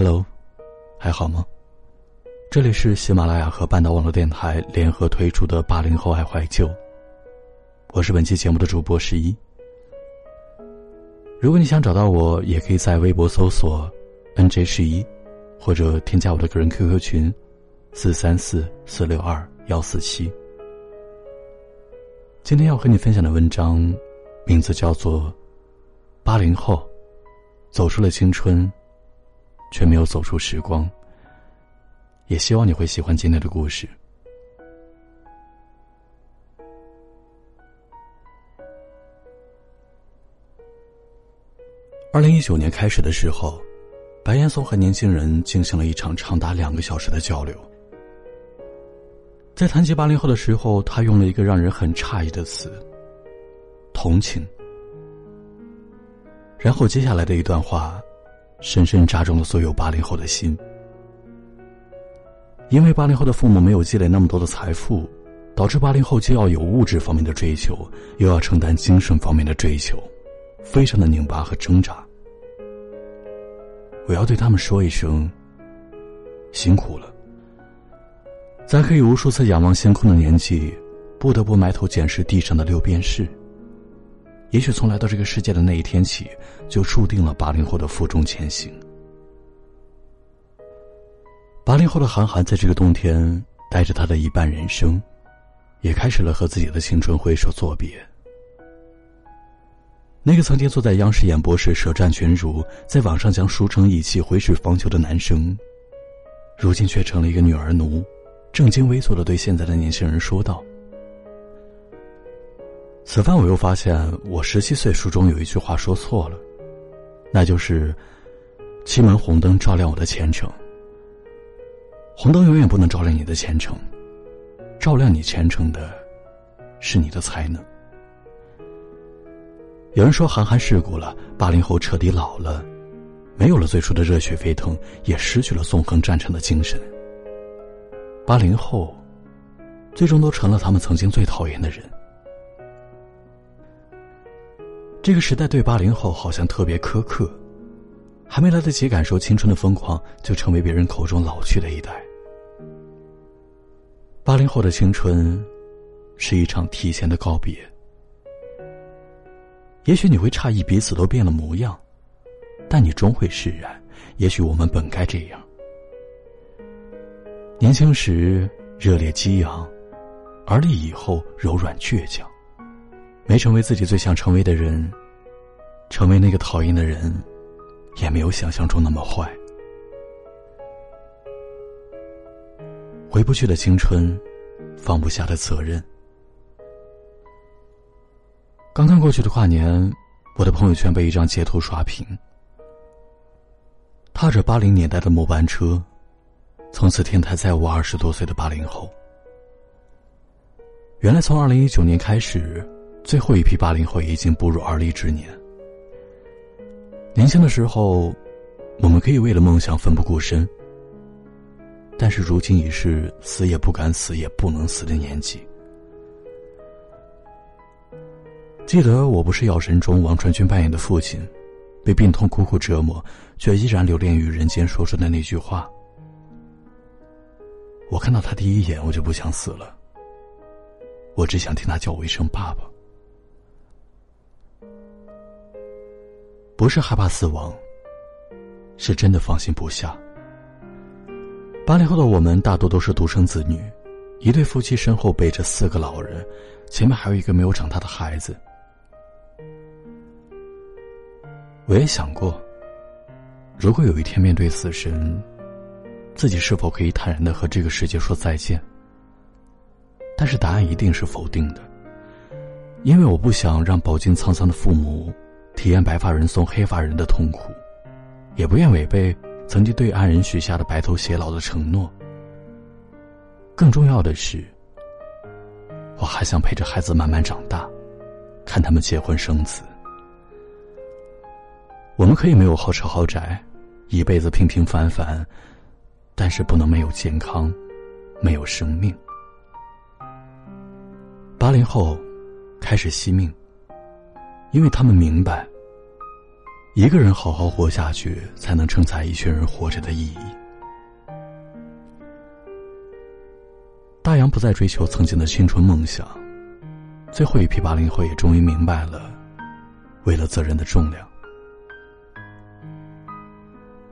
Hello，还好吗？这里是喜马拉雅和半岛网络电台联合推出的《八零后爱怀旧》，我是本期节目的主播十一。如果你想找到我，也可以在微博搜索 “nj 十一”，或者添加我的个人 QQ 群：四三四四六二幺四七。今天要和你分享的文章，名字叫做《八零后走出了青春》。却没有走出时光。也希望你会喜欢今天的故事。二零一九年开始的时候，白岩松和年轻人进行了一场长达两个小时的交流。在谈及八零后的时候，他用了一个让人很诧异的词——同情。然后接下来的一段话。深深扎中了所有八零后的心，因为八零后的父母没有积累那么多的财富，导致八零后既要有物质方面的追求，又要承担精神方面的追求，非常的拧巴和挣扎。我要对他们说一声：辛苦了。在可以无数次仰望星空的年纪，不得不埋头检视地上的六便士。也许从来到这个世界的那一天起，就注定了八零后的负重前行。八零后的韩寒在这个冬天，带着他的一半人生，也开始了和自己的青春挥手作别。那个曾经坐在央视演播室舌战群儒，在网上将书成义气挥斥方遒的男生，如今却成了一个女儿奴，正襟危坐的对现在的年轻人说道。此番我又发现，我十七岁书中有一句话说错了，那就是“七门红灯照亮我的前程”。红灯永远不能照亮你的前程，照亮你前程的，是你的才能。有人说韩寒世故了，八零后彻底老了，没有了最初的热血沸腾，也失去了纵横战场的精神。八零后，最终都成了他们曾经最讨厌的人。这个时代对八零后好像特别苛刻，还没来得及感受青春的疯狂，就成为别人口中老去的一代。八零后的青春，是一场提前的告别。也许你会诧异彼此都变了模样，但你终会释然。也许我们本该这样：年轻时热烈激昂，而立以后柔软倔强。没成为自己最想成为的人，成为那个讨厌的人，也没有想象中那么坏。回不去的青春，放不下的责任。刚刚过去的跨年，我的朋友圈被一张截图刷屏。踏着八零年代的末班车，从此天台再无二十多岁的八零后。原来从二零一九年开始。最后一批八零后已经步入而立之年。年轻的时候，我们可以为了梦想奋不顾身。但是如今已是死也不敢死也不能死的年纪。记得《我不是药神》中王传君扮演的父亲，被病痛苦苦折磨，却依然留恋于人间说出的那句话：“我看到他第一眼，我就不想死了。我只想听他叫我一声爸爸。”不是害怕死亡，是真的放心不下。八零后的我们大多都是独生子女，一对夫妻身后背着四个老人，前面还有一个没有长大的孩子。我也想过，如果有一天面对死神，自己是否可以坦然的和这个世界说再见？但是答案一定是否定的，因为我不想让饱经沧桑的父母。体验白发人送黑发人的痛苦，也不愿违背曾经对爱人许下的白头偕老的承诺。更重要的是，我还想陪着孩子慢慢长大，看他们结婚生子。我们可以没有豪车豪宅，一辈子平平凡凡，但是不能没有健康，没有生命。八零后开始惜命。因为他们明白，一个人好好活下去，才能承载一群人活着的意义。大洋不再追求曾经的青春梦想，最后一批八零后也终于明白了，为了责任的重量。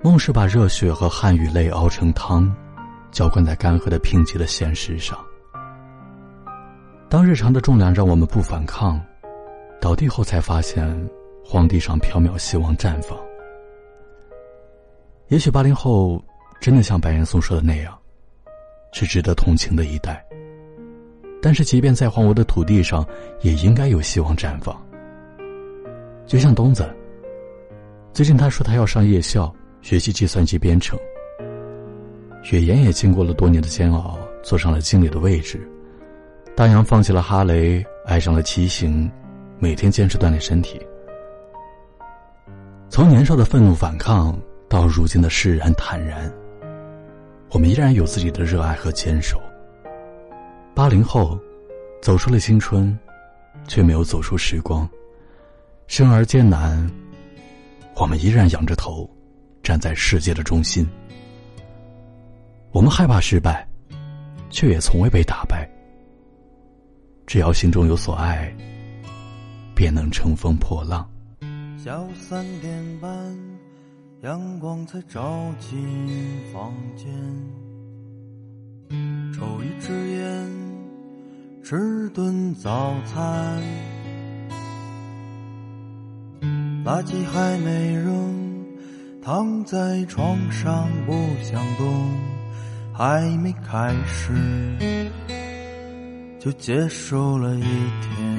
梦是把热血和汗与泪熬成汤，浇灌在干涸的贫瘠的现实上。当日常的重量让我们不反抗，倒地后才发现，荒地上缥缈希望绽放。也许八零后真的像白岩松说的那样，是值得同情的一代。但是，即便在荒芜的土地上，也应该有希望绽放。就像东子，最近他说他要上夜校。学习计算机编程，雪岩也经过了多年的煎熬，坐上了经理的位置。大洋放弃了哈雷，爱上了骑行，每天坚持锻炼身体。从年少的愤怒反抗到如今的释然坦然，我们依然有自己的热爱和坚守。八零后，走出了青春，却没有走出时光。生而艰难，我们依然仰着头。站在世界的中心，我们害怕失败，却也从未被打败。只要心中有所爱，便能乘风破浪。下午三点半，阳光才照进房间，抽一支烟，吃顿早餐，垃圾还没扔。躺在床上不想动，还没开始就结束了一天。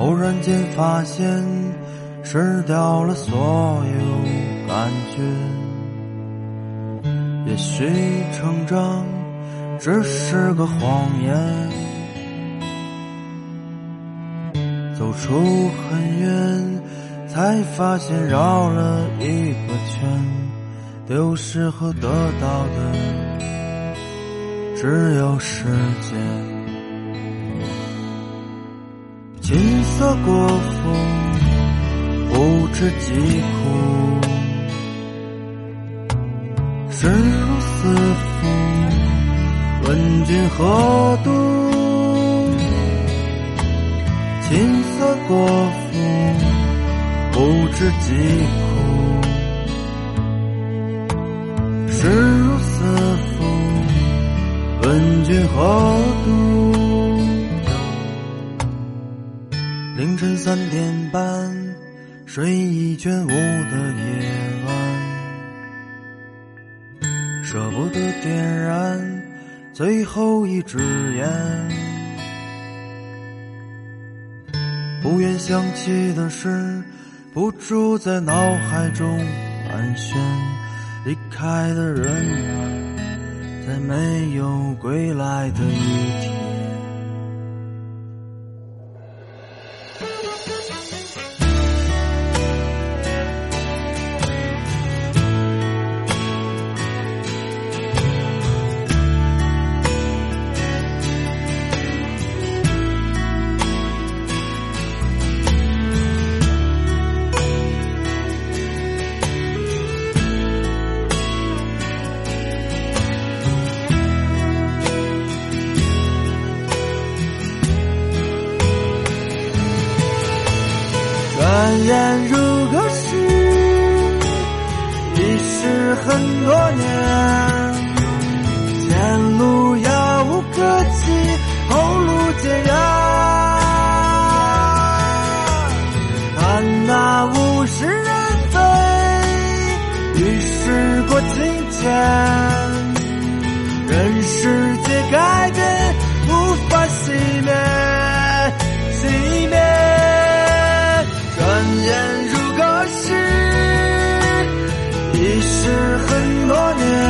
偶然间发现失掉了所有感觉，也许成长只是个谎言，走出很远。才发现绕了一个圈，丢失和得到的只有时间。琴瑟过风，不知疾苦，身如死符，问君何度？琴瑟过风。不知疾苦，生如死符，问君何度？凌晨三点半，睡意全无的夜晚，舍不得点燃最后一支烟，不愿想起的是。不住在脑海中盘旋，离开的人啊，在没有归来的一天。转眼如隔世，已是很多年。前路遥无可期，后路艰然。看那物是人非，已事过境迁。是很多年。